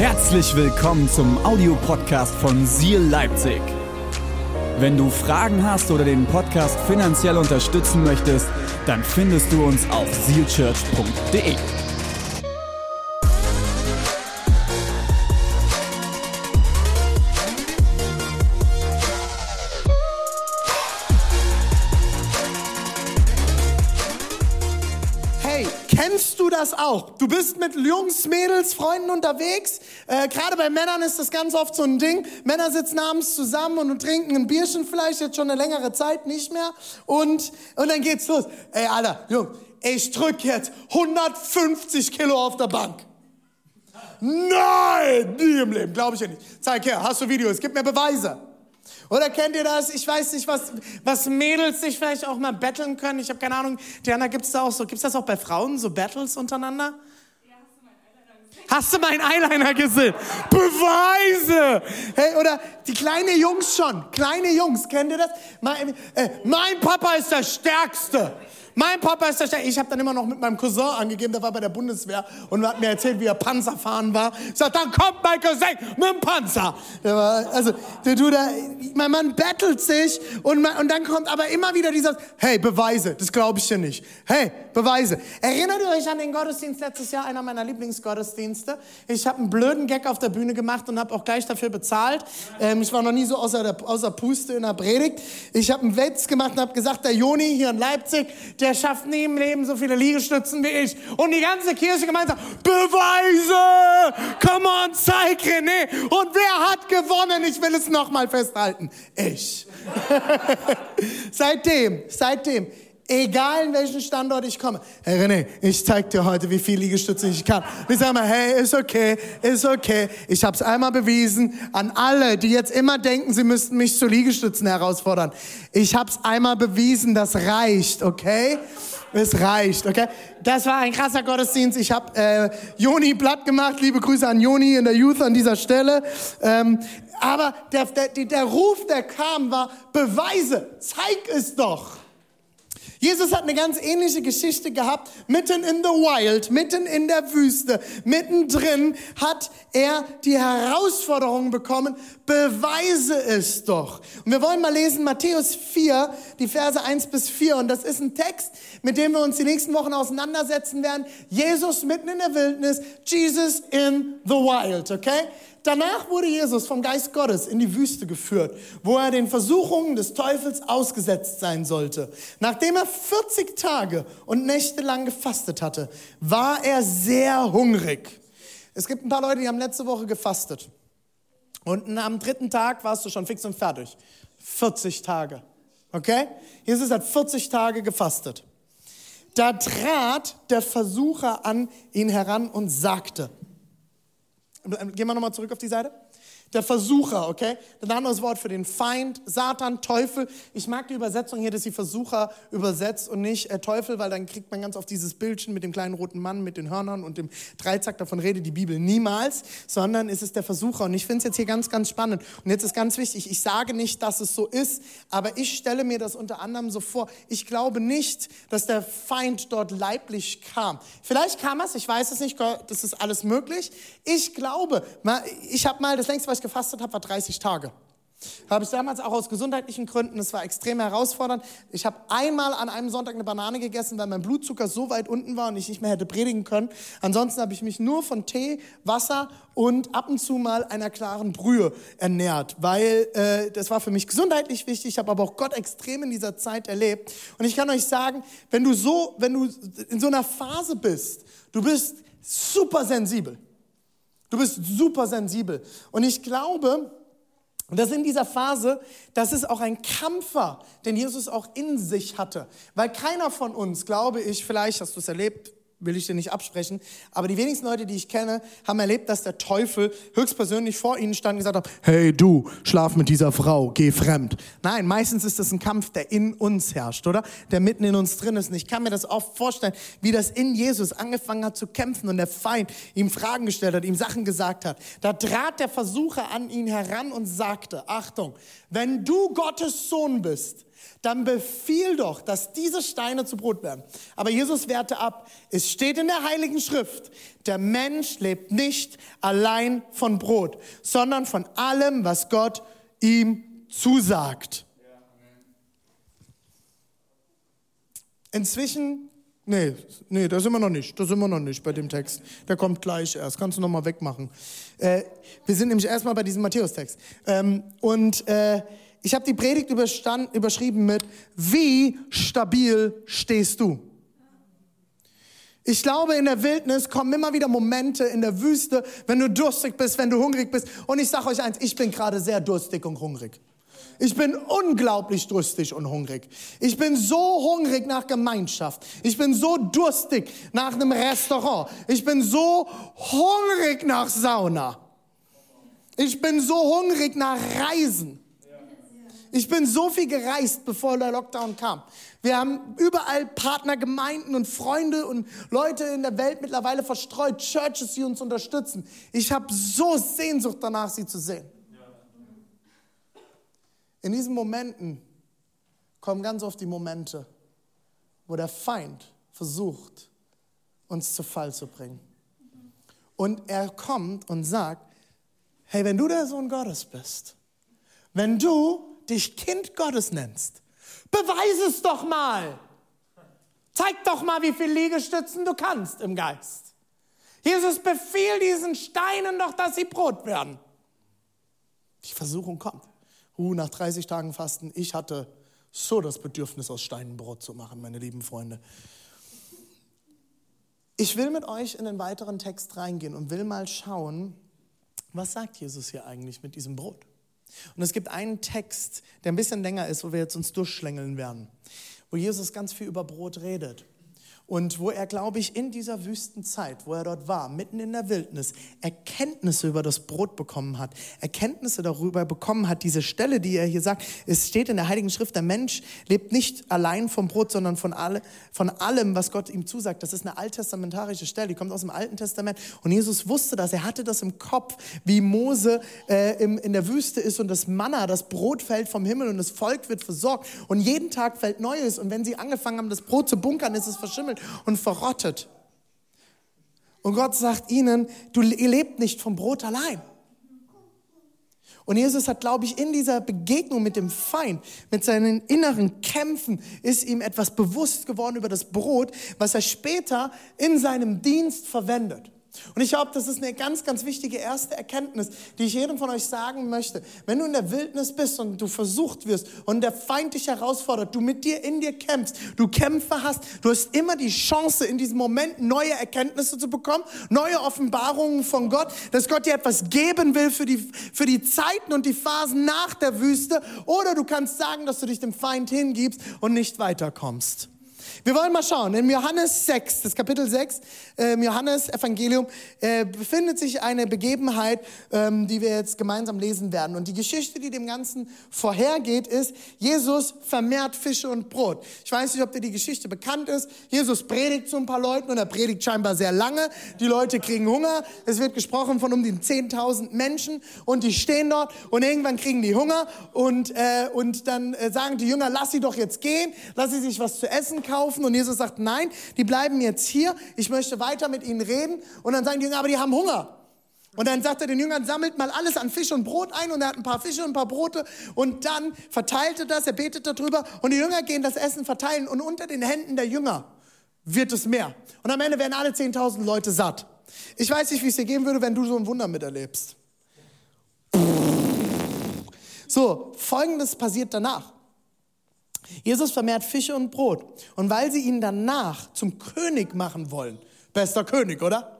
Herzlich willkommen zum Audiopodcast von Seal Leipzig. Wenn du Fragen hast oder den Podcast finanziell unterstützen möchtest, dann findest du uns auf sealchurch.de. Hey, kennst du das auch? Du bist mit Jungs, Mädels, Freunden unterwegs. Äh, Gerade bei Männern ist das ganz oft so ein Ding. Männer sitzen abends zusammen und trinken ein Bierchen vielleicht jetzt schon eine längere Zeit nicht mehr. Und, und dann geht's los. Ey, Alter, Jung, ich drück jetzt 150 Kilo auf der Bank. Nein, nie im Leben, glaube ich ja nicht. Zeig her, hast du Videos, gib mir Beweise. Oder kennt ihr das? Ich weiß nicht, was, was Mädels sich vielleicht auch mal betteln können. Ich habe keine Ahnung. Diana, gibt's da auch so, gibt's das auch bei Frauen, so Battles untereinander? Hast du meinen Eyeliner gesehen? Beweise! Hey, oder die kleine Jungs schon. Kleine Jungs, kennt ihr das? Mein, äh, mein Papa ist der Stärkste. Mein Papa ist der Stärkste. Ich habe dann immer noch mit meinem Cousin angegeben, der war bei der Bundeswehr und hat mir erzählt, wie er Panzer fahren war. Ich sag, dann kommt mein Cousin mit dem Panzer. War, also, der, du, mein Mann battelt sich und, und dann kommt aber immer wieder dieser, hey, Beweise, das glaube ich dir nicht. Hey, Beweise. Erinnert ihr euch an den Gottesdienst letztes Jahr, einer meiner Lieblingsgottesdienste? Ich habe einen blöden Gag auf der Bühne gemacht und habe auch gleich dafür bezahlt. Ähm, ich war noch nie so außer, der, außer Puste in der Predigt. Ich habe einen Witz gemacht und habe gesagt, der Joni hier in Leipzig, der schafft nie im Leben so viele Liegestützen wie ich. Und die ganze Kirche gemeinsam, Beweise! Come on, zeig René! Und wer hat gewonnen? Ich will es nochmal festhalten. Ich. seitdem, seitdem, egal in welchen Standort ich komme, hey René, ich zeig dir heute, wie viel Liegestütze ich kann. Und ich mal, hey, ist okay, ist okay. Ich habe es einmal bewiesen an alle, die jetzt immer denken, sie müssten mich zu Liegestützen herausfordern. Ich habe es einmal bewiesen, das reicht, okay? Es reicht, okay? Das war ein krasser Gottesdienst. Ich habe äh, Joni platt gemacht. Liebe Grüße an Joni in der Youth an dieser Stelle. Ähm, aber der, der, der Ruf, der kam, war Beweise. Zeig es doch. Jesus hat eine ganz ähnliche Geschichte gehabt. Mitten in the wild, mitten in der Wüste, mittendrin hat er die Herausforderung bekommen, beweise es doch. Und wir wollen mal lesen Matthäus 4, die Verse 1 bis 4. Und das ist ein Text, mit dem wir uns die nächsten Wochen auseinandersetzen werden. Jesus mitten in der Wildnis, Jesus in the wild, okay? Danach wurde Jesus vom Geist Gottes in die Wüste geführt, wo er den Versuchungen des Teufels ausgesetzt sein sollte. Nachdem er 40 Tage und Nächte lang gefastet hatte, war er sehr hungrig. Es gibt ein paar Leute, die haben letzte Woche gefastet. Und am dritten Tag warst du schon fix und fertig. 40 Tage. Okay? Jesus hat 40 Tage gefastet. Da trat der Versucher an ihn heran und sagte, Gehen wir nochmal zurück auf die Seite. Der Versucher, okay? Ein anderes Wort für den Feind, Satan, Teufel. Ich mag die Übersetzung hier, dass sie Versucher übersetzt und nicht äh, Teufel, weil dann kriegt man ganz oft dieses Bildchen mit dem kleinen roten Mann mit den Hörnern und dem Dreizack. Davon redet die Bibel niemals, sondern es ist der Versucher. Und ich finde es jetzt hier ganz, ganz spannend. Und jetzt ist ganz wichtig, ich sage nicht, dass es so ist, aber ich stelle mir das unter anderem so vor. Ich glaube nicht, dass der Feind dort leiblich kam. Vielleicht kam es, ich weiß es nicht, das ist alles möglich. Ich glaube, ich habe mal das längste, was ich gefastet habe, war 30 Tage. Habe ich damals auch aus gesundheitlichen Gründen, es war extrem herausfordernd. Ich habe einmal an einem Sonntag eine Banane gegessen, weil mein Blutzucker so weit unten war und ich nicht mehr hätte predigen können. Ansonsten habe ich mich nur von Tee, Wasser und ab und zu mal einer klaren Brühe ernährt, weil äh, das war für mich gesundheitlich wichtig. Ich habe aber auch Gott extrem in dieser Zeit erlebt. Und ich kann euch sagen, wenn du so, wenn du in so einer Phase bist, du bist super sensibel. Du bist super sensibel. Und ich glaube, dass in dieser Phase, dass es auch ein Kampf war, den Jesus auch in sich hatte. Weil keiner von uns, glaube ich, vielleicht hast du es erlebt, will ich dir nicht absprechen, aber die wenigsten Leute, die ich kenne, haben erlebt, dass der Teufel höchstpersönlich vor ihnen stand und gesagt hat, hey du, schlaf mit dieser Frau, geh fremd. Nein, meistens ist das ein Kampf, der in uns herrscht, oder? Der mitten in uns drin ist. Und ich kann mir das oft vorstellen, wie das in Jesus angefangen hat zu kämpfen und der Feind ihm Fragen gestellt hat, ihm Sachen gesagt hat. Da trat der Versucher an ihn heran und sagte, Achtung, wenn du Gottes Sohn bist, dann befiehl doch, dass diese Steine zu Brot werden. Aber Jesus wehrte ab. Es steht in der Heiligen Schrift, der Mensch lebt nicht allein von Brot, sondern von allem, was Gott ihm zusagt. Inzwischen, nee, nee, da sind wir noch nicht, da sind wir noch nicht bei dem Text. Der kommt gleich erst, kannst du noch mal wegmachen. Äh, wir sind nämlich erstmal bei diesem Matthäus-Text. Ähm, und äh, ich habe die Predigt überschrieben mit, wie stabil stehst du? Ich glaube, in der Wildnis kommen immer wieder Momente in der Wüste, wenn du durstig bist, wenn du hungrig bist. Und ich sage euch eins, ich bin gerade sehr durstig und hungrig. Ich bin unglaublich durstig und hungrig. Ich bin so hungrig nach Gemeinschaft. Ich bin so durstig nach einem Restaurant. Ich bin so hungrig nach Sauna. Ich bin so hungrig nach Reisen. Ich bin so viel gereist, bevor der Lockdown kam. Wir haben überall Partnergemeinden und Freunde und Leute in der Welt mittlerweile verstreut, Churches, die uns unterstützen. Ich habe so Sehnsucht danach, sie zu sehen. In diesen Momenten kommen ganz oft die Momente, wo der Feind versucht, uns zu Fall zu bringen. Und er kommt und sagt, hey, wenn du der Sohn Gottes bist, wenn du dich Kind Gottes nennst, beweise es doch mal. Zeig doch mal, wie viele Liegestützen du kannst im Geist. Jesus befiehlt diesen Steinen doch, dass sie Brot werden. Die Versuchung kommt. Uh, nach 30 Tagen Fasten, ich hatte so das Bedürfnis, aus Steinen Brot zu machen, meine lieben Freunde. Ich will mit euch in den weiteren Text reingehen und will mal schauen, was sagt Jesus hier eigentlich mit diesem Brot? Und es gibt einen Text, der ein bisschen länger ist, wo wir jetzt uns durchschlängeln werden, wo Jesus ganz viel über Brot redet. Und wo er, glaube ich, in dieser Wüstenzeit, wo er dort war, mitten in der Wildnis, Erkenntnisse über das Brot bekommen hat, Erkenntnisse darüber bekommen hat, diese Stelle, die er hier sagt, es steht in der Heiligen Schrift, der Mensch lebt nicht allein vom Brot, sondern von, alle, von allem, was Gott ihm zusagt. Das ist eine alttestamentarische Stelle, die kommt aus dem Alten Testament. Und Jesus wusste das, er hatte das im Kopf, wie Mose äh, im, in der Wüste ist und das Manna, das Brot fällt vom Himmel und das Volk wird versorgt. Und jeden Tag fällt Neues. Und wenn sie angefangen haben, das Brot zu bunkern, ist es verschimmelt und verrottet. Und Gott sagt ihnen, du, ihr lebt nicht vom Brot allein. Und Jesus hat, glaube ich, in dieser Begegnung mit dem Feind, mit seinen inneren Kämpfen, ist ihm etwas bewusst geworden über das Brot, was er später in seinem Dienst verwendet. Und ich glaube, das ist eine ganz, ganz wichtige erste Erkenntnis, die ich jedem von euch sagen möchte. Wenn du in der Wildnis bist und du versucht wirst und der Feind dich herausfordert, du mit dir in dir kämpfst, du Kämpfe hast, du hast immer die Chance, in diesem Moment neue Erkenntnisse zu bekommen, neue Offenbarungen von Gott, dass Gott dir etwas geben will für die, für die Zeiten und die Phasen nach der Wüste. Oder du kannst sagen, dass du dich dem Feind hingibst und nicht weiterkommst. Wir wollen mal schauen. In Johannes 6, das Kapitel 6, äh, im Johannes Evangelium, äh, befindet sich eine Begebenheit, ähm, die wir jetzt gemeinsam lesen werden. Und die Geschichte, die dem Ganzen vorhergeht, ist, Jesus vermehrt Fische und Brot. Ich weiß nicht, ob dir die Geschichte bekannt ist. Jesus predigt zu ein paar Leuten und er predigt scheinbar sehr lange. Die Leute kriegen Hunger. Es wird gesprochen von um die 10.000 Menschen und die stehen dort und irgendwann kriegen die Hunger und, äh, und dann äh, sagen die Jünger, lass sie doch jetzt gehen, lass sie sich was zu essen kaufen laufen und Jesus sagt, nein, die bleiben jetzt hier, ich möchte weiter mit ihnen reden. Und dann sagen die Jünger, aber die haben Hunger. Und dann sagt er den Jüngern, sammelt mal alles an Fisch und Brot ein und er hat ein paar Fische und ein paar Brote und dann verteilt er das, er betet darüber und die Jünger gehen das Essen verteilen und unter den Händen der Jünger wird es mehr. Und am Ende werden alle 10.000 Leute satt. Ich weiß nicht, wie es dir gehen würde, wenn du so ein Wunder miterlebst. So, folgendes passiert danach. Jesus vermehrt Fische und Brot. Und weil sie ihn danach zum König machen wollen, bester König, oder?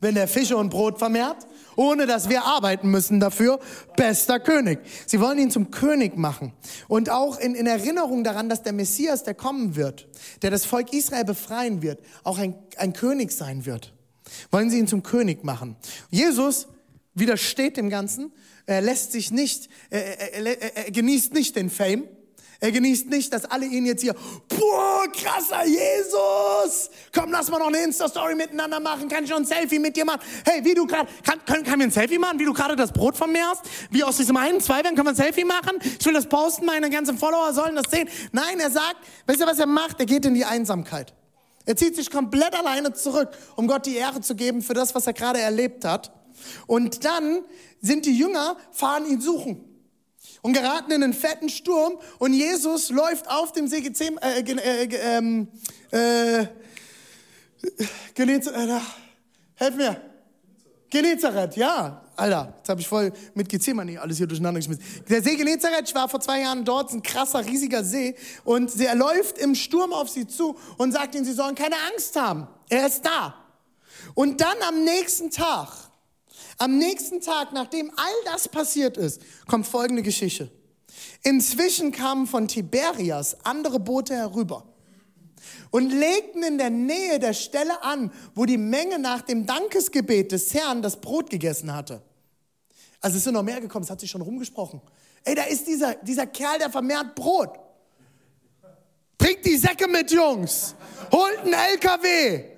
Wenn er Fische und Brot vermehrt, ohne dass wir arbeiten müssen dafür, bester König. Sie wollen ihn zum König machen. Und auch in, in Erinnerung daran, dass der Messias, der kommen wird, der das Volk Israel befreien wird, auch ein, ein König sein wird, wollen sie ihn zum König machen. Jesus widersteht dem Ganzen, er lässt sich nicht, er, er, er, er genießt nicht den Fame, Er genießt nicht, dass alle ihn jetzt hier, boah, krasser Jesus, komm, lass mal noch eine Insta-Story miteinander machen, kann ich noch ein Selfie mit dir machen? Hey, wie du gerade, kann, können, kann wir ein Selfie machen, wie du gerade das Brot von mir hast? Wie aus diesem einen, zwei werden, können wir ein Selfie machen? Ich will das posten, meine ganzen Follower sollen das sehen. Nein, er sagt, weißt du, was er macht? Er geht in die Einsamkeit. Er zieht sich komplett alleine zurück, um Gott die Ehre zu geben für das, was er gerade erlebt hat. Und dann sind die Jünger, fahren ihn suchen und geraten in einen fetten Sturm und Jesus läuft auf dem See Gezem, äh, äh, ähm, äh, äh, äh, helf mir. Genezareth, ja. Alter, jetzt habe ich voll mit Gethsemane alles hier durcheinander geschmissen. Der See Genezareth, ich war vor zwei Jahren dort, ein krasser, riesiger See. Und er läuft im Sturm auf sie zu und sagt ihnen, sie sollen keine Angst haben. Er ist da. Und dann am nächsten Tag am nächsten Tag, nachdem all das passiert ist, kommt folgende Geschichte. Inzwischen kamen von Tiberias andere Boote herüber und legten in der Nähe der Stelle an, wo die Menge nach dem Dankesgebet des Herrn das Brot gegessen hatte. Also es sind noch mehr gekommen, es hat sich schon rumgesprochen. Ey, da ist dieser, dieser Kerl, der vermehrt Brot. Bringt die Säcke mit, Jungs. Holt einen LKW.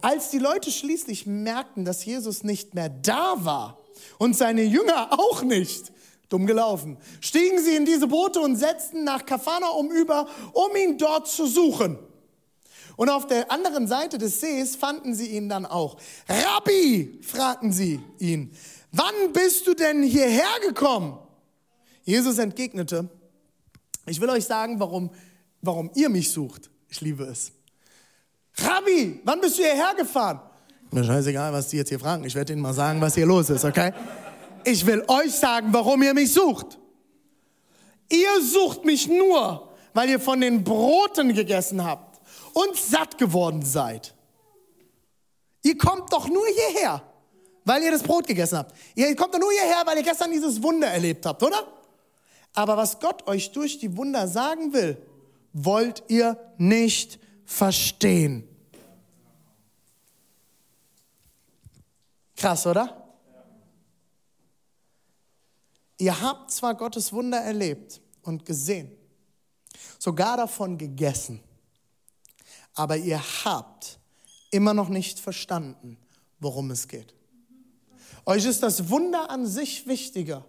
Als die Leute schließlich merkten, dass Jesus nicht mehr da war und seine Jünger auch nicht, dumm gelaufen, stiegen sie in diese Boote und setzten nach Kapharnaum über, um ihn dort zu suchen. Und auf der anderen Seite des Sees fanden sie ihn dann auch. Rabbi, fragten sie ihn, wann bist du denn hierher gekommen? Jesus entgegnete, ich will euch sagen, warum, warum ihr mich sucht. Ich liebe es. Rabbi, wann bist du hierher gefahren? Mir scheißegal, was die jetzt hier fragen. Ich werde Ihnen mal sagen, was hier los ist, okay? Ich will euch sagen, warum ihr mich sucht. Ihr sucht mich nur, weil ihr von den Broten gegessen habt und satt geworden seid. Ihr kommt doch nur hierher, weil ihr das Brot gegessen habt. Ihr kommt doch nur hierher, weil ihr gestern dieses Wunder erlebt habt, oder? Aber was Gott euch durch die Wunder sagen will, wollt ihr nicht verstehen. Krass, oder? Ihr habt zwar Gottes Wunder erlebt und gesehen, sogar davon gegessen, aber ihr habt immer noch nicht verstanden, worum es geht. Euch ist das Wunder an sich wichtiger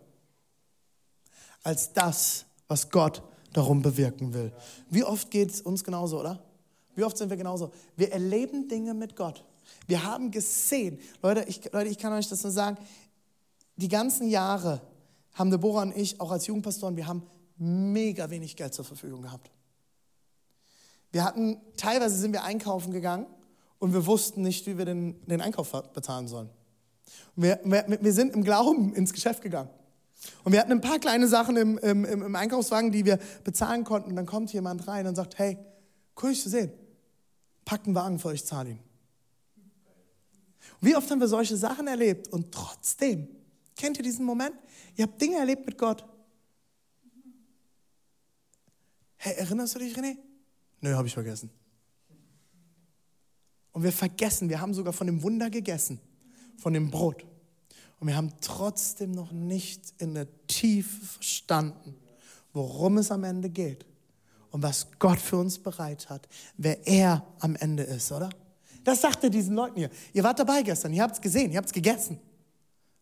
als das, was Gott darum bewirken will. Wie oft geht es uns genauso, oder? Wie oft sind wir genauso? Wir erleben Dinge mit Gott. Wir haben gesehen, Leute, ich, Leute, ich kann euch das nur sagen, die ganzen Jahre haben Deborah und ich, auch als Jugendpastoren, wir haben mega wenig Geld zur Verfügung gehabt. Wir hatten, teilweise sind wir einkaufen gegangen und wir wussten nicht, wie wir den, den Einkauf bezahlen sollen. Wir, wir, wir, sind im Glauben ins Geschäft gegangen. Und wir hatten ein paar kleine Sachen im, im, im Einkaufswagen, die wir bezahlen konnten. Und dann kommt jemand rein und sagt, hey, cool, dich zu sehen packt einen Wagen für euch, zahle ihn. Wie oft haben wir solche Sachen erlebt und trotzdem, kennt ihr diesen Moment? Ihr habt Dinge erlebt mit Gott. Hey, erinnerst du dich, René? Nö, habe ich vergessen. Und wir vergessen, wir haben sogar von dem Wunder gegessen, von dem Brot. Und wir haben trotzdem noch nicht in der Tiefe verstanden, worum es am Ende geht und was Gott für uns bereit hat, wer er am Ende ist, oder? Das sagt er diesen Leuten hier. Ihr wart dabei gestern, ihr habt es gesehen, ihr habt es gegessen.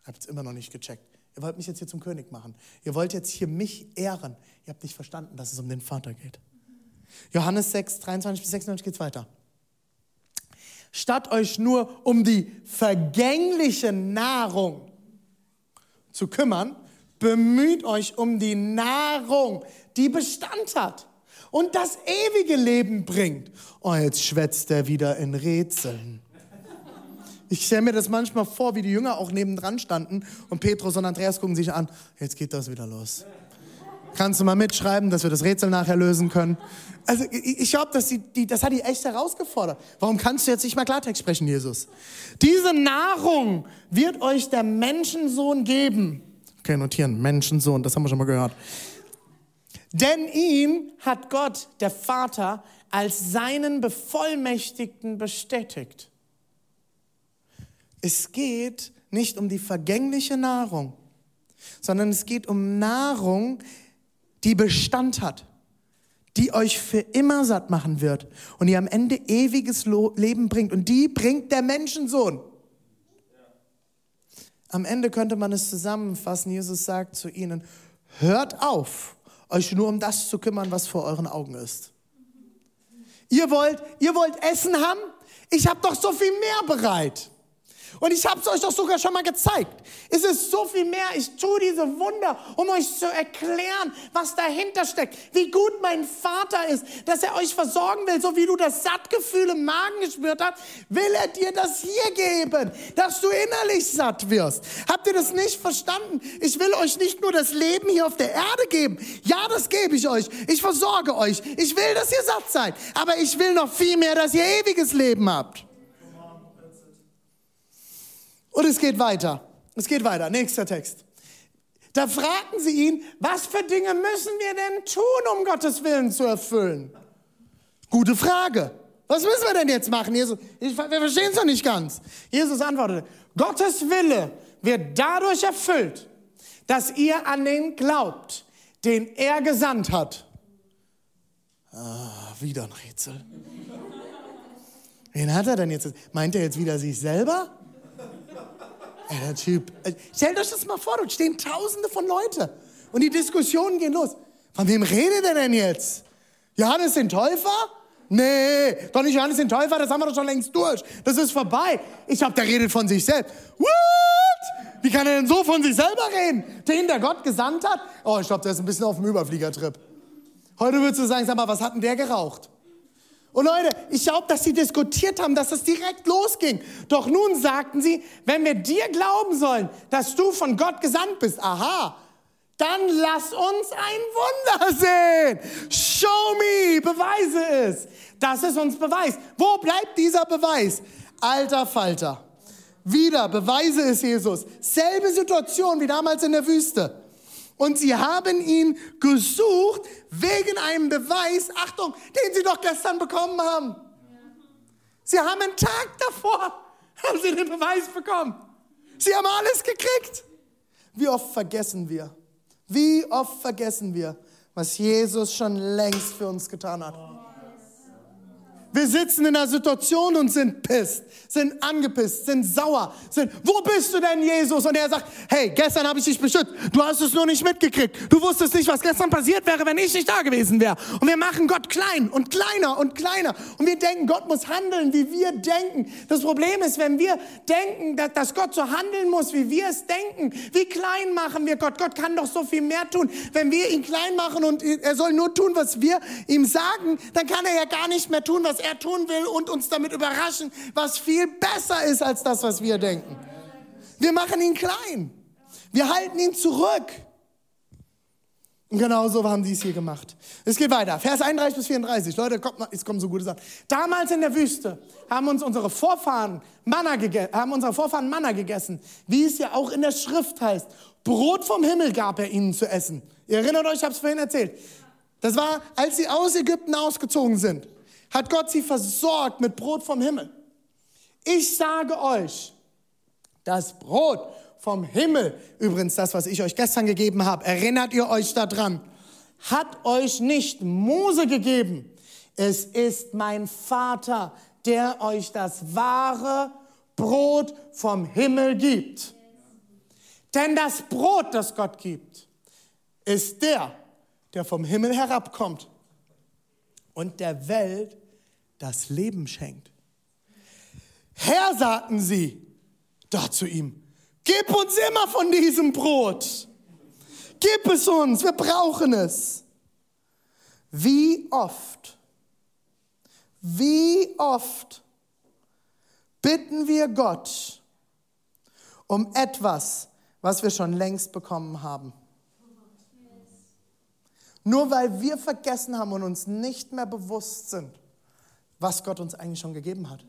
Habt es immer noch nicht gecheckt. Ihr wollt mich jetzt hier zum König machen. Ihr wollt jetzt hier mich ehren. Ihr habt nicht verstanden, dass es um den Vater geht. Johannes 6, 23 bis 96 geht es weiter. Statt euch nur um die vergängliche Nahrung zu kümmern, bemüht euch um die Nahrung, die Bestand hat und das ewige Leben bringt. Oh, jetzt schwätzt er wieder in Rätseln. Ich stelle mir das manchmal vor, wie die Jünger auch nebendran standen und Petrus und Andreas gucken sich an. Jetzt geht das wieder los. Kannst du mal mitschreiben, dass wir das Rätsel nachher lösen können? Also ich glaube, dass das hat die echt herausgefordert. Warum kannst du jetzt nicht mal Klartext sprechen, Jesus? Diese Nahrung wird euch der Menschensohn geben. Okay, notieren, Menschensohn, das haben wir schon mal gehört. Denn ihn hat Gott, der Vater, als seinen Bevollmächtigten bestätigt. Es geht nicht um die vergängliche Nahrung, sondern es geht um Nahrung, die Bestand hat, die euch für immer satt machen wird und die am Ende ewiges Leben bringt. Und die bringt der Menschensohn. Am Ende könnte man es zusammenfassen. Jesus sagt zu ihnen, hört auf, euch nur um das zu kümmern, was vor euren Augen ist. Ihr wollt, ihr wollt Essen haben? Ich habe doch so viel mehr bereit. Und ich habe es euch doch sogar schon mal gezeigt. Es ist so viel mehr. Ich tue diese Wunder, um euch zu erklären, was dahinter steckt. Wie gut mein Vater ist, dass er euch versorgen will, so wie du das Sattgefühl im Magen gespürt hast, will er dir das hier geben, dass du innerlich satt wirst. Habt ihr das nicht verstanden? Ich will euch nicht nur das Leben hier auf der Erde geben. Ja, das gebe ich euch. Ich versorge euch. Ich will, dass ihr satt seid. Aber ich will noch viel mehr, dass ihr ewiges Leben habt. Und es geht weiter. Es geht weiter. Nächster Text. Da fragten sie ihn, was für Dinge müssen wir denn tun, um Gottes Willen zu erfüllen? Gute Frage. Was müssen wir denn jetzt machen? Jesus, ich, wir verstehen es doch nicht ganz. Jesus antwortete, Gottes Wille wird dadurch erfüllt, dass ihr an den glaubt, den er gesandt hat. Ah, wieder ein Rätsel. Wen hat er denn jetzt? Meint er jetzt wieder sich selber? Ey, der Typ. Äh, stellt euch das mal vor, dort stehen tausende von Leuten und die Diskussionen gehen los. Von wem redet er denn jetzt? Johannes den Täufer? Nee, doch nicht Johannes den Täufer, das haben wir doch schon längst durch. Das ist vorbei. Ich glaube, der redet von sich selbst. What? Wie kann er denn so von sich selber reden? Den, der Gott gesandt hat? Oh, ich glaube, der ist ein bisschen auf dem Überfliegertrip. Heute würdest du sagen, sag mal, was hat denn der geraucht? Und Leute, ich glaube, dass sie diskutiert haben, dass es direkt losging. Doch nun sagten sie, wenn wir dir glauben sollen, dass du von Gott gesandt bist, aha, dann lass uns ein Wunder sehen. Show me, beweise es. Das ist uns Beweis. Wo bleibt dieser Beweis? Alter Falter. Wieder, beweise es Jesus. Selbe Situation wie damals in der Wüste. Und sie haben ihn gesucht wegen einem Beweis, Achtung, den sie doch gestern bekommen haben. Sie haben einen Tag davor, haben sie den Beweis bekommen. Sie haben alles gekriegt. Wie oft vergessen wir, wie oft vergessen wir, was Jesus schon längst für uns getan hat. Wir sitzen in einer Situation und sind pisst, sind angepisst, sind sauer, sind, wo bist du denn, Jesus? Und er sagt, hey, gestern habe ich dich beschützt, du hast es nur nicht mitgekriegt. Du wusstest nicht, was gestern passiert wäre, wenn ich nicht da gewesen wäre. Und wir machen Gott klein und kleiner und kleiner. Und wir denken, Gott muss handeln, wie wir denken. Das Problem ist, wenn wir denken, dass Gott so handeln muss, wie wir es denken, wie klein machen wir Gott? Gott kann doch so viel mehr tun. Wenn wir ihn klein machen und er soll nur tun, was wir ihm sagen, dann kann er ja gar nicht mehr tun, was er er tun will und uns damit überraschen, was viel besser ist als das, was wir denken. Wir machen ihn klein. Wir halten ihn zurück. Und genau so haben sie es hier gemacht. Es geht weiter. Vers 31 bis 34. Leute, kommt mal, es kommen so gute Sachen. Damals in der Wüste haben uns unsere Vorfahren Manna, haben unsere Vorfahren Manna gegessen, wie es ja auch in der Schrift heißt. Brot vom Himmel gab er ihnen zu essen. Ihr erinnert euch, ich habe es vorhin erzählt. Das war, als sie aus Ägypten ausgezogen sind hat Gott sie versorgt mit Brot vom Himmel. Ich sage euch, das Brot vom Himmel, übrigens das, was ich euch gestern gegeben habe, erinnert ihr euch daran, hat euch nicht Mose gegeben. Es ist mein Vater, der euch das wahre Brot vom Himmel gibt. Denn das Brot, das Gott gibt, ist der, der vom Himmel herabkommt und der Welt das Leben schenkt. Herr, sagten sie dort zu ihm, gib uns immer von diesem Brot. Gib es uns, wir brauchen es. Wie oft, wie oft bitten wir Gott um etwas, was wir schon längst bekommen haben? Nur weil wir vergessen haben und uns nicht mehr bewusst sind, was Gott uns eigentlich schon gegeben hat.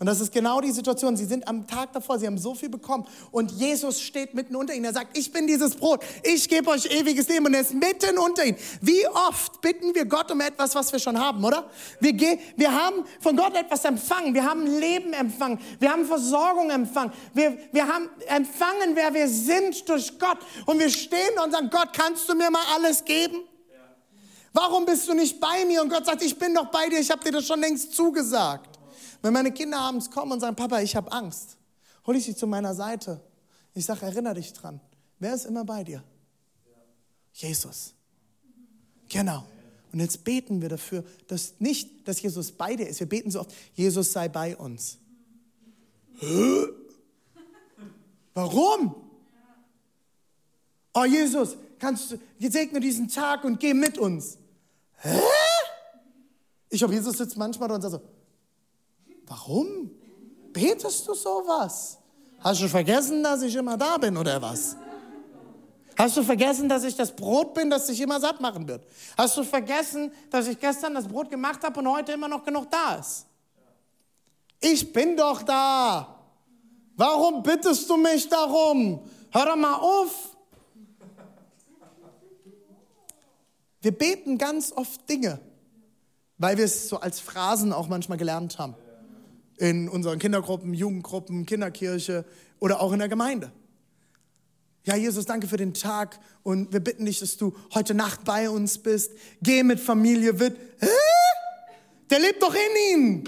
Und das ist genau die Situation. Sie sind am Tag davor, sie haben so viel bekommen. Und Jesus steht mitten unter ihnen. Er sagt, ich bin dieses Brot. Ich gebe euch ewiges Leben. Und er ist mitten unter ihnen. Wie oft bitten wir Gott um etwas, was wir schon haben, oder? Wir, gehen, wir haben von Gott etwas empfangen. Wir haben Leben empfangen. Wir haben Versorgung empfangen. Wir, wir haben empfangen, wer wir sind durch Gott. Und wir stehen und sagen, Gott, kannst du mir mal alles geben? Warum bist du nicht bei mir? Und Gott sagt, ich bin doch bei dir. Ich habe dir das schon längst zugesagt. Wenn meine Kinder abends kommen und sagen, Papa, ich habe Angst, hole ich sie zu meiner Seite. Ich sage, erinnere dich dran. Wer ist immer bei dir? Jesus. Genau. Und jetzt beten wir dafür, dass nicht, dass Jesus bei dir ist. Wir beten so oft, Jesus sei bei uns. Hä? Warum? Oh Jesus, kannst du, segne diesen Tag und geh mit uns. Hä? Ich glaube, Jesus sitzt manchmal da und sagt so, Warum? Betest du sowas? Hast du vergessen, dass ich immer da bin oder was? Hast du vergessen, dass ich das Brot bin, das dich immer satt machen wird? Hast du vergessen, dass ich gestern das Brot gemacht habe und heute immer noch genug da ist? Ich bin doch da. Warum bittest du mich darum? Hör doch mal auf. Wir beten ganz oft Dinge, weil wir es so als Phrasen auch manchmal gelernt haben in unseren Kindergruppen, Jugendgruppen, Kinderkirche oder auch in der Gemeinde. Ja, Jesus, danke für den Tag und wir bitten dich, dass du heute Nacht bei uns bist. Geh mit Familie, wird. Hä? Der lebt doch in ihm.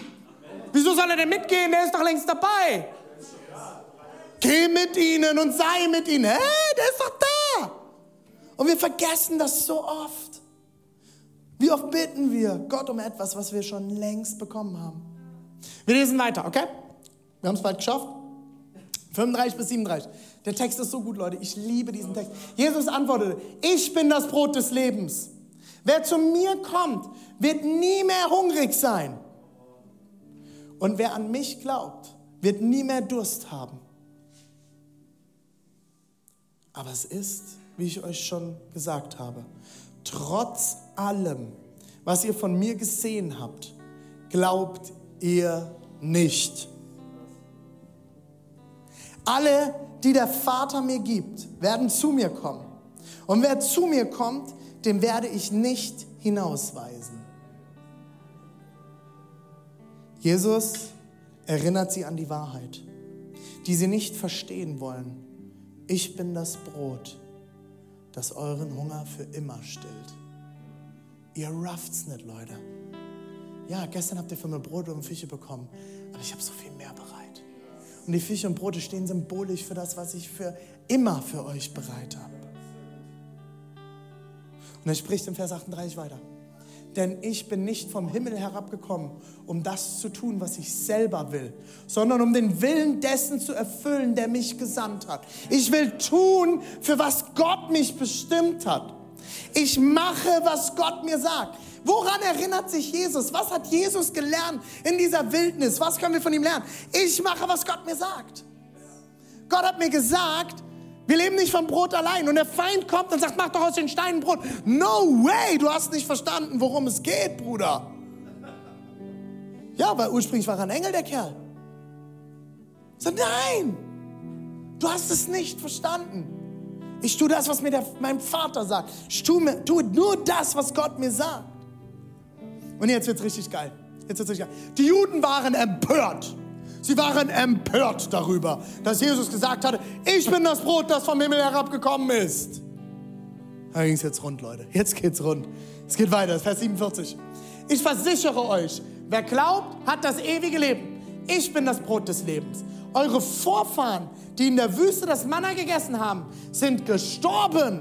Wieso soll er denn mitgehen? Der ist doch längst dabei. Geh mit ihnen und sei mit ihnen. Hä? Der ist doch da. Und wir vergessen das so oft. Wie oft bitten wir Gott um etwas, was wir schon längst bekommen haben? Wir lesen weiter, okay? Wir haben es bald geschafft. 35 bis 37. Der Text ist so gut, Leute. Ich liebe diesen Text. Jesus antwortete, ich bin das Brot des Lebens. Wer zu mir kommt, wird nie mehr hungrig sein. Und wer an mich glaubt, wird nie mehr Durst haben. Aber es ist, wie ich euch schon gesagt habe, trotz allem, was ihr von mir gesehen habt, glaubt ihr nicht. Alle, die der Vater mir gibt, werden zu mir kommen. Und wer zu mir kommt, dem werde ich nicht hinausweisen. Jesus erinnert sie an die Wahrheit, die sie nicht verstehen wollen. Ich bin das Brot, das euren Hunger für immer stillt. Ihr rafft's nicht, Leute ja, gestern habt ihr von mir Brot und Fische bekommen, aber ich habe so viel mehr bereit. Und die Fische und Brote stehen symbolisch für das, was ich für immer für euch bereit habe. Und er spricht im Vers 38 weiter. Denn ich bin nicht vom Himmel herabgekommen, um das zu tun, was ich selber will, sondern um den Willen dessen zu erfüllen, der mich gesandt hat. Ich will tun, für was Gott mich bestimmt hat. Ich mache, was Gott mir sagt. Woran erinnert sich Jesus? Was hat Jesus gelernt in dieser Wildnis? Was können wir von ihm lernen? Ich mache, was Gott mir sagt. Gott hat mir gesagt, wir leben nicht vom Brot allein. Und der Feind kommt und sagt, mach doch aus den Steinen Brot. No way, du hast nicht verstanden, worum es geht, Bruder. Ja, weil ursprünglich war er ein Engel, der Kerl. So, nein, du hast es nicht verstanden. Ich tue das, was mir der, mein Vater sagt. Ich tue, tue nur das, was Gott mir sagt. Und jetzt wird's richtig richtig geil. Die Juden waren empört. Sie waren empört darüber, dass Jesus gesagt hatte, ich bin das Brot, das vom Himmel herabgekommen ist. Da ging es jetzt rund, Leute. Jetzt geht's rund. Es geht weiter, Vers 47. Ich versichere euch, wer glaubt, hat das ewige Leben. Ich bin das Brot des Lebens. Eure Vorfahren, die in der Wüste das Manna gegessen haben, sind gestorben.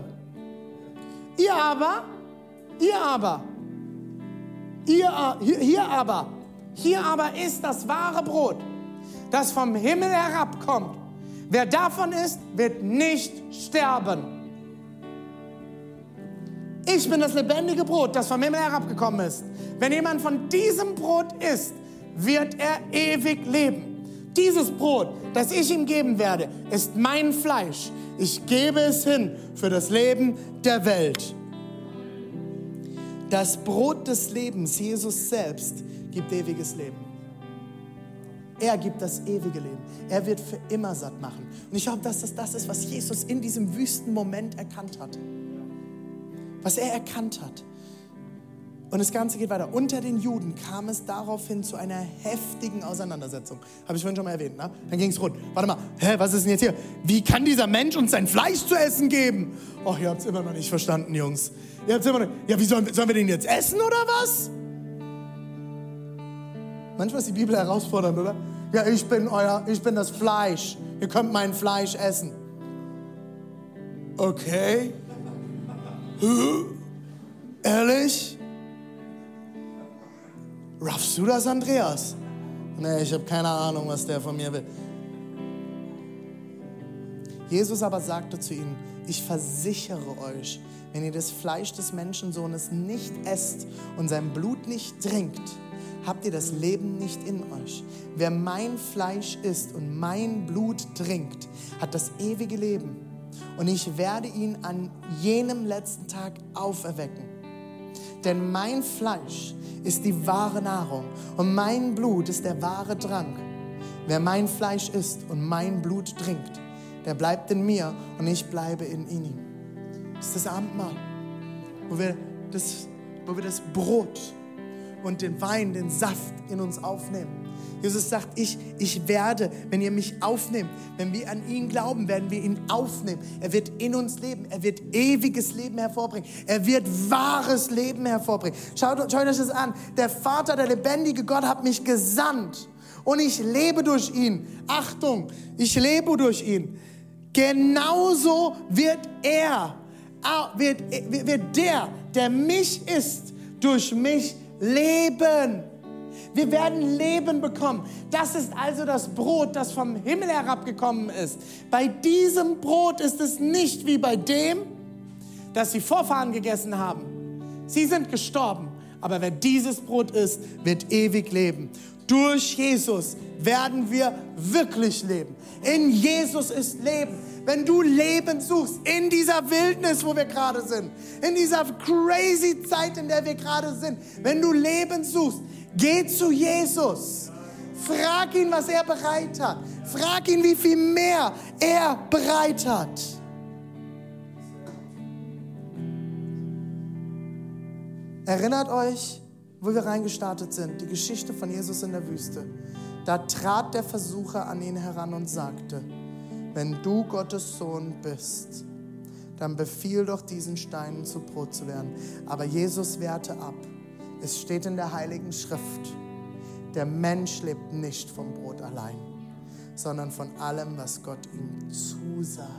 Ihr aber, ihr aber Ihr, hier, hier aber, hier aber ist das wahre Brot, das vom Himmel herabkommt. Wer davon isst, wird nicht sterben. Ich bin das lebendige Brot, das vom Himmel herabgekommen ist. Wenn jemand von diesem Brot isst, wird er ewig leben. Dieses Brot, das ich ihm geben werde, ist mein Fleisch. Ich gebe es hin für das Leben der Welt. Das Brot des Lebens, Jesus selbst, gibt ewiges Leben. Er gibt das ewige Leben. Er wird für immer satt machen. Und ich glaube, dass das das ist, was Jesus in diesem wüsten Moment erkannt hat. Was er erkannt hat. Und das Ganze geht weiter. Unter den Juden kam es daraufhin zu einer heftigen Auseinandersetzung. Habe ich vorhin schon mal erwähnt. Ne? Dann ging es rund. Warte mal, hä, was ist denn jetzt hier? Wie kann dieser Mensch uns sein Fleisch zu essen geben? Och, ihr habt es immer noch nicht verstanden, Jungs. Ihr habt's immer noch, ja, wie sollen, sollen wir den jetzt essen oder was? Manchmal ist die Bibel herausfordernd, oder? Ja, ich bin euer, ich bin das Fleisch. Ihr könnt mein Fleisch essen. Okay. Ehrlich? Raffst du das, Andreas? Nee, ich habe keine Ahnung, was der von mir will. Jesus aber sagte zu ihnen, ich versichere euch, wenn ihr das Fleisch des Menschensohnes nicht esst und sein Blut nicht trinkt, habt ihr das Leben nicht in euch. Wer mein Fleisch isst und mein Blut trinkt, hat das ewige Leben. Und ich werde ihn an jenem letzten Tag auferwecken. Denn mein Fleisch ist die wahre Nahrung und mein Blut ist der wahre Trank. Wer mein Fleisch isst und mein Blut trinkt, der bleibt in mir und ich bleibe in ihm. Das ist das Abendmahl, wo wir das, wo wir das Brot und den Wein, den Saft in uns aufnehmen. Jesus sagt, ich, ich werde, wenn ihr mich aufnehmt, wenn wir an ihn glauben, werden wir ihn aufnehmen. Er wird in uns leben. Er wird ewiges Leben hervorbringen. Er wird wahres Leben hervorbringen. Schaut, schaut euch das an. Der Vater, der lebendige Gott hat mich gesandt und ich lebe durch ihn. Achtung, ich lebe durch ihn. Genauso wird er, wird, wird der, der mich ist, durch mich leben. Wir werden Leben bekommen. Das ist also das Brot, das vom Himmel herabgekommen ist. Bei diesem Brot ist es nicht wie bei dem, das die Vorfahren gegessen haben. Sie sind gestorben, aber wer dieses Brot isst, wird ewig leben. Durch Jesus werden wir wirklich leben. In Jesus ist Leben. Wenn du Leben suchst in dieser Wildnis, wo wir gerade sind, in dieser crazy Zeit, in der wir gerade sind, wenn du Leben suchst, geh zu Jesus. Frag ihn, was er bereit hat. Frag ihn, wie viel mehr er bereit hat. Erinnert euch, wo wir reingestartet sind, die Geschichte von Jesus in der Wüste. Da trat der Versucher an ihn heran und sagte, wenn du Gottes Sohn bist, dann befiehl doch diesen Steinen zu Brot zu werden. Aber Jesus wehrte ab. Es steht in der Heiligen Schrift, der Mensch lebt nicht vom Brot allein, sondern von allem, was Gott ihm zusagt.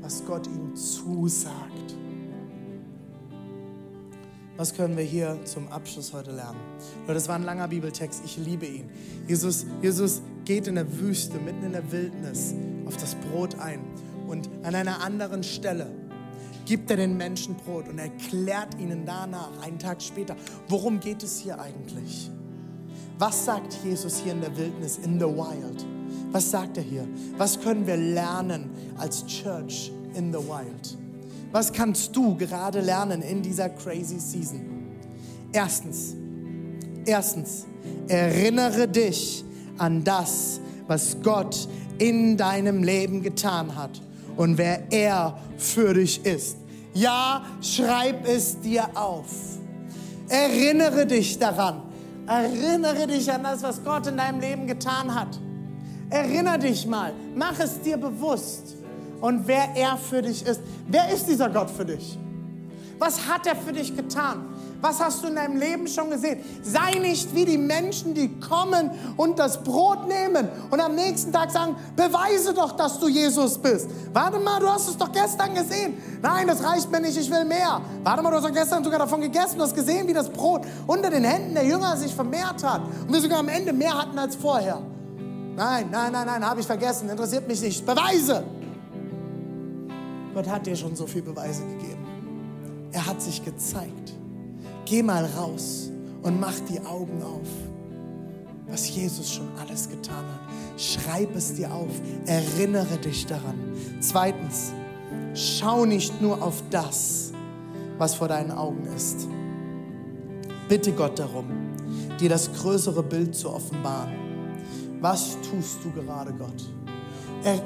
Was Gott ihm zusagt. Was können wir hier zum Abschluss heute lernen? Das war ein langer Bibeltext. Ich liebe ihn. Jesus, Jesus geht in der Wüste, mitten in der Wildnis, auf das Brot ein. Und an einer anderen Stelle gibt er den Menschen Brot und erklärt ihnen danach, einen Tag später, worum geht es hier eigentlich? Was sagt Jesus hier in der Wildnis, in the wild? Was sagt er hier? Was können wir lernen als Church in the wild? Was kannst du gerade lernen in dieser crazy season? Erstens, erstens, erinnere dich an das, was Gott in deinem Leben getan hat und wer er für dich ist. Ja, schreib es dir auf. Erinnere dich daran. Erinnere dich an das, was Gott in deinem Leben getan hat. Erinnere dich mal. Mach es dir bewusst und wer er für dich ist. Wer ist dieser Gott für dich? Was hat er für dich getan? Was hast du in deinem Leben schon gesehen? Sei nicht wie die Menschen, die kommen und das Brot nehmen und am nächsten Tag sagen, beweise doch, dass du Jesus bist. Warte mal, du hast es doch gestern gesehen. Nein, das reicht mir nicht, ich will mehr. Warte mal, du hast doch gestern sogar davon gegessen, du hast gesehen, wie das Brot unter den Händen der Jünger sich vermehrt hat und wir sogar am Ende mehr hatten als vorher. Nein, nein, nein, nein, habe ich vergessen, interessiert mich nicht. Beweise! Gott hat dir schon so viele Beweise gegeben. Er hat sich gezeigt. Geh mal raus und mach die Augen auf, was Jesus schon alles getan hat. Schreib es dir auf, erinnere dich daran. Zweitens, schau nicht nur auf das, was vor deinen Augen ist. Bitte Gott darum, dir das größere Bild zu offenbaren. Was tust du gerade, Gott? Er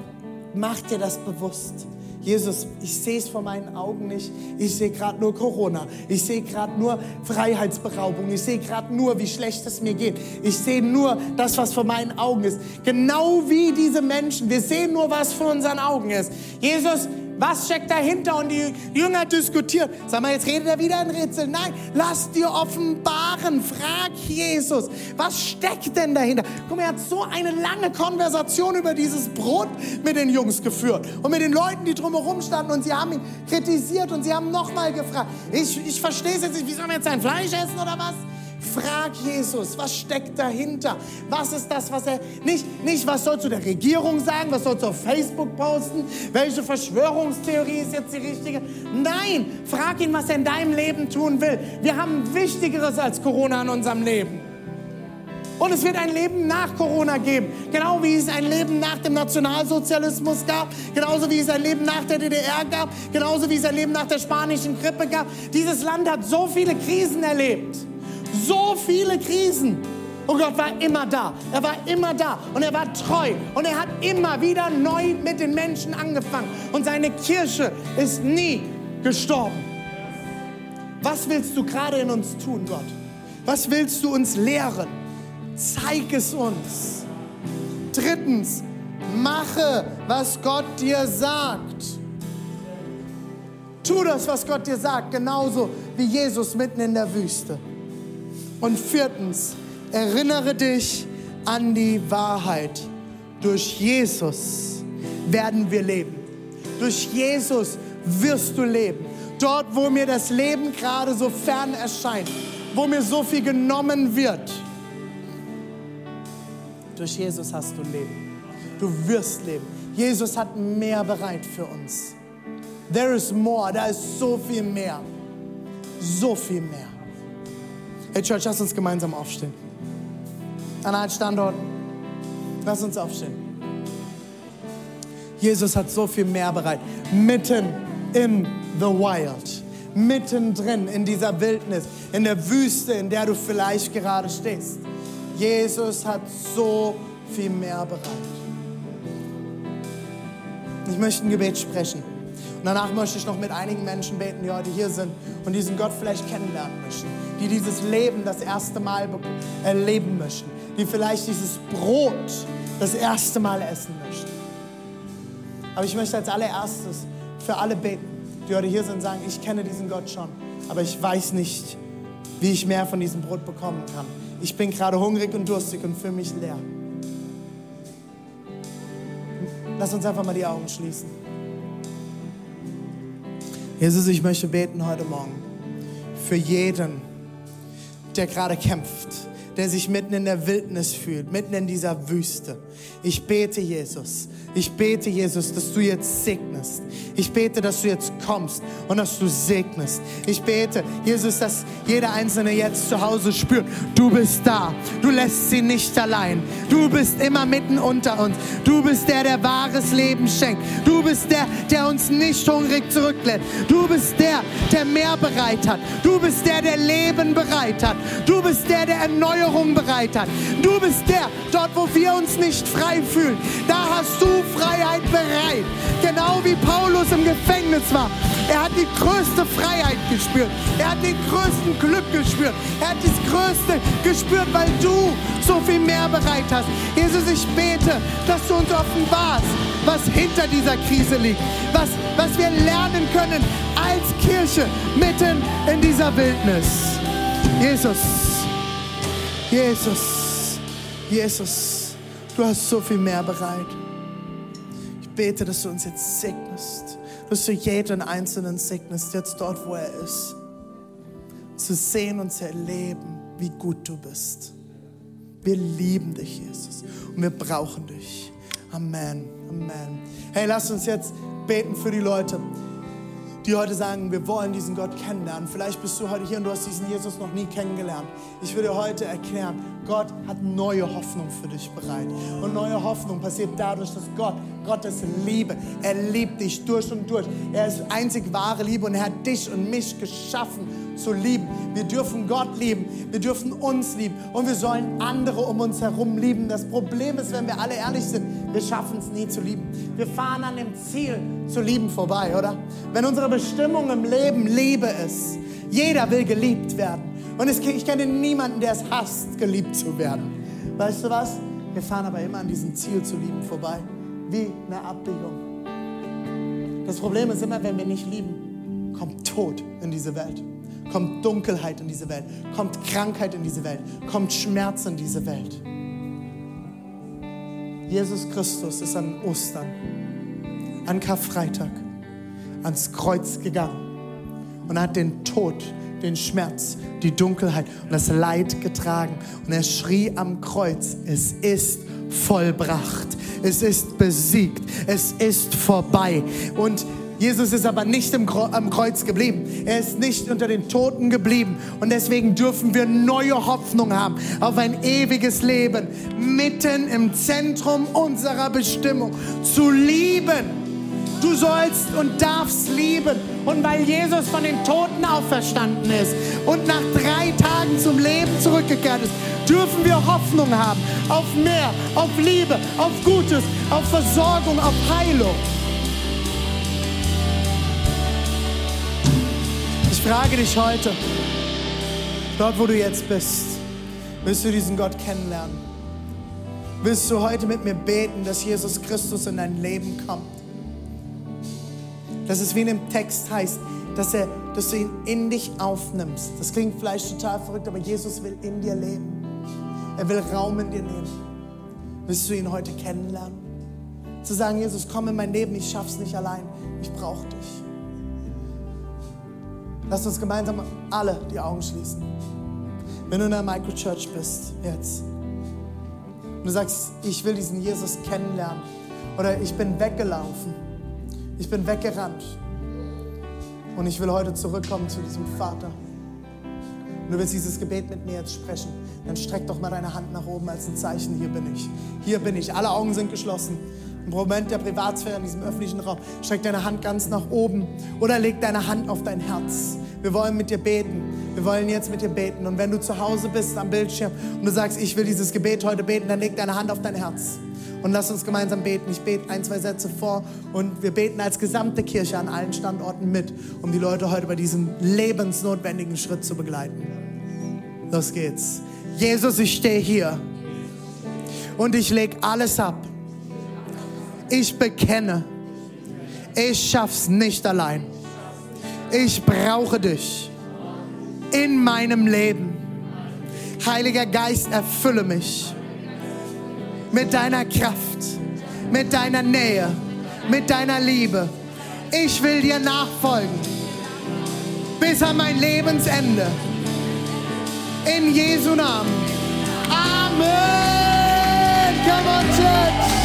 macht dir das bewusst. Jesus, ich sehe es vor meinen Augen nicht. Ich sehe gerade nur Corona. Ich sehe gerade nur Freiheitsberaubung. Ich sehe gerade nur, wie schlecht es mir geht. Ich sehe nur das, was vor meinen Augen ist. Genau wie diese Menschen. Wir sehen nur, was vor unseren Augen ist. Jesus, was steckt dahinter? Und die Jünger diskutieren. Sag mal, jetzt redet er wieder ein Rätsel. Nein, lass dir offenbaren. Frag Jesus, was steckt denn dahinter? Guck mal, er hat so eine lange Konversation über dieses Brot mit den Jungs geführt und mit den Leuten, die drumherum standen und sie haben ihn kritisiert und sie haben nochmal gefragt. Ich, ich verstehe es jetzt nicht, wie soll man jetzt sein Fleisch essen oder was? Frag Jesus, was steckt dahinter? Was ist das, was er nicht, nicht was sollst du der Regierung sagen, was sollst du auf Facebook posten? Welche Verschwörungstheorie ist jetzt die richtige? Nein, frag ihn, was er in deinem Leben tun will. Wir haben Wichtigeres als Corona in unserem Leben. Und es wird ein Leben nach Corona geben. Genau wie es ein Leben nach dem Nationalsozialismus gab, genauso wie es ein Leben nach der DDR gab, genauso wie es ein Leben nach der spanischen Grippe gab. Dieses Land hat so viele Krisen erlebt so viele Krisen. Und Gott war immer da. Er war immer da und er war treu und er hat immer wieder neu mit den Menschen angefangen. Und seine Kirche ist nie gestorben. Was willst du gerade in uns tun, Gott? Was willst du uns lehren? Zeig es uns. Drittens, mache, was Gott dir sagt. Tu das, was Gott dir sagt, genauso wie Jesus mitten in der Wüste. Und viertens, erinnere dich an die Wahrheit. Durch Jesus werden wir leben. Durch Jesus wirst du leben. Dort, wo mir das Leben gerade so fern erscheint, wo mir so viel genommen wird. Durch Jesus hast du Leben. Du wirst leben. Jesus hat mehr bereit für uns. There is more. Da ist so viel mehr. So viel mehr. Hey Church, lass uns gemeinsam aufstehen. An allen Standorten. Lass uns aufstehen. Jesus hat so viel mehr bereit. Mitten in the wild. Mittendrin in dieser Wildnis, in der Wüste, in der du vielleicht gerade stehst. Jesus hat so viel mehr bereit. Ich möchte ein Gebet sprechen. Und danach möchte ich noch mit einigen Menschen beten, die heute hier sind und diesen Gott vielleicht kennenlernen möchten die dieses Leben das erste Mal erleben möchten, die vielleicht dieses Brot das erste Mal essen möchten. Aber ich möchte als allererstes für alle beten, die heute hier sind, sagen, ich kenne diesen Gott schon, aber ich weiß nicht, wie ich mehr von diesem Brot bekommen kann. Ich bin gerade hungrig und durstig und fühle mich leer. Lass uns einfach mal die Augen schließen. Jesus, ich möchte beten heute Morgen für jeden, der gerade kämpft, der sich mitten in der Wildnis fühlt, mitten in dieser Wüste. Ich bete, Jesus, ich bete, Jesus, dass du jetzt segnest. Ich bete, dass du jetzt kommst und dass du segnest. Ich bete, Jesus, dass jeder Einzelne jetzt zu Hause spürt, du bist da. Du lässt sie nicht allein. Du bist immer mitten unter uns. Du bist der, der wahres Leben schenkt. Du bist der, der uns nicht hungrig zurücklässt. Du bist der, der mehr bereit hat. Du bist der, der Leben bereit hat. Du bist der, der Erneuerung bereit hat. Du bist der, dort, wo wir uns nicht frei fühlen. Da hast du Freiheit bereit. Genau wie Paulus im Gefängnis war. Er hat die größte Freiheit gespürt. Er hat den größten Glück gespürt. Er hat das Größte gespürt, weil du so viel mehr bereit hast. Jesus, ich bete, dass du uns offenbarst, was hinter dieser Krise liegt. Was, was wir lernen können als Kirche mitten in dieser Wildnis. Jesus, Jesus, Jesus, du hast so viel mehr bereit bete, dass du uns jetzt segnest, dass du jeden Einzelnen segnest, jetzt dort, wo er ist. Zu sehen und zu erleben, wie gut du bist. Wir lieben dich, Jesus, und wir brauchen dich. Amen, Amen. Hey, lass uns jetzt beten für die Leute, die heute sagen, wir wollen diesen Gott kennenlernen. Vielleicht bist du heute hier und du hast diesen Jesus noch nie kennengelernt. Ich will dir heute erklären, Gott hat neue Hoffnung für dich bereit. Und neue Hoffnung passiert dadurch, dass Gott, Gottes Liebe, er liebt dich durch und durch. Er ist einzig wahre Liebe und er hat dich und mich geschaffen zu lieben. Wir dürfen Gott lieben, wir dürfen uns lieben und wir sollen andere um uns herum lieben. Das Problem ist, wenn wir alle ehrlich sind, wir schaffen es nie zu lieben. Wir fahren an dem Ziel zu lieben vorbei, oder? Wenn unsere Bestimmung im Leben Liebe ist, jeder will geliebt werden. Und ich kenne niemanden, der es hasst, geliebt zu werden. Weißt du was? Wir fahren aber immer an diesem Ziel zu lieben vorbei, wie eine Abbiegung. Das Problem ist immer, wenn wir nicht lieben, kommt Tod in diese Welt, kommt Dunkelheit in diese Welt, kommt Krankheit in diese Welt, kommt Schmerz in diese Welt. Jesus Christus ist an Ostern, an Karfreitag, ans Kreuz gegangen und hat den Tod den Schmerz, die Dunkelheit und das Leid getragen. Und er schrie am Kreuz, es ist vollbracht, es ist besiegt, es ist vorbei. Und Jesus ist aber nicht am Kreuz geblieben. Er ist nicht unter den Toten geblieben. Und deswegen dürfen wir neue Hoffnung haben auf ein ewiges Leben mitten im Zentrum unserer Bestimmung. Zu lieben Du sollst und darfst lieben. Und weil Jesus von den Toten auferstanden ist und nach drei Tagen zum Leben zurückgekehrt ist, dürfen wir Hoffnung haben auf mehr, auf Liebe, auf Gutes, auf Versorgung, auf Heilung. Ich frage dich heute, dort wo du jetzt bist, willst du diesen Gott kennenlernen? Willst du heute mit mir beten, dass Jesus Christus in dein Leben kommt? dass es wie in dem Text heißt, dass, er, dass du ihn in dich aufnimmst. Das klingt vielleicht total verrückt, aber Jesus will in dir leben. Er will Raum in dir nehmen. Willst du ihn heute kennenlernen? Zu sagen, Jesus, komm in mein Leben, ich schaff's nicht allein, ich brauche dich. Lass uns gemeinsam alle die Augen schließen. Wenn du in der Microchurch bist, jetzt, und du sagst, ich will diesen Jesus kennenlernen, oder ich bin weggelaufen, ich bin weggerannt. Und ich will heute zurückkommen zu diesem Vater. Und du willst dieses Gebet mit mir jetzt sprechen. Dann streck doch mal deine Hand nach oben als ein Zeichen. Hier bin ich. Hier bin ich. Alle Augen sind geschlossen. Im Moment der Privatsphäre in diesem öffentlichen Raum. Streck deine Hand ganz nach oben oder leg deine Hand auf dein Herz. Wir wollen mit dir beten. Wir wollen jetzt mit dir beten. Und wenn du zu Hause bist am Bildschirm und du sagst, ich will dieses Gebet heute beten, dann leg deine Hand auf dein Herz und lass uns gemeinsam beten. Ich bete ein, zwei Sätze vor und wir beten als gesamte Kirche an allen Standorten mit, um die Leute heute bei diesem lebensnotwendigen Schritt zu begleiten. Los geht's. Jesus, ich stehe hier und ich lege alles ab. Ich bekenne, ich schaff's nicht allein. Ich brauche dich in meinem Leben. Heiliger Geist, erfülle mich mit deiner Kraft, mit deiner Nähe, mit deiner Liebe. Ich will dir nachfolgen bis an mein Lebensende. In Jesu Namen. Amen. Come on, Church.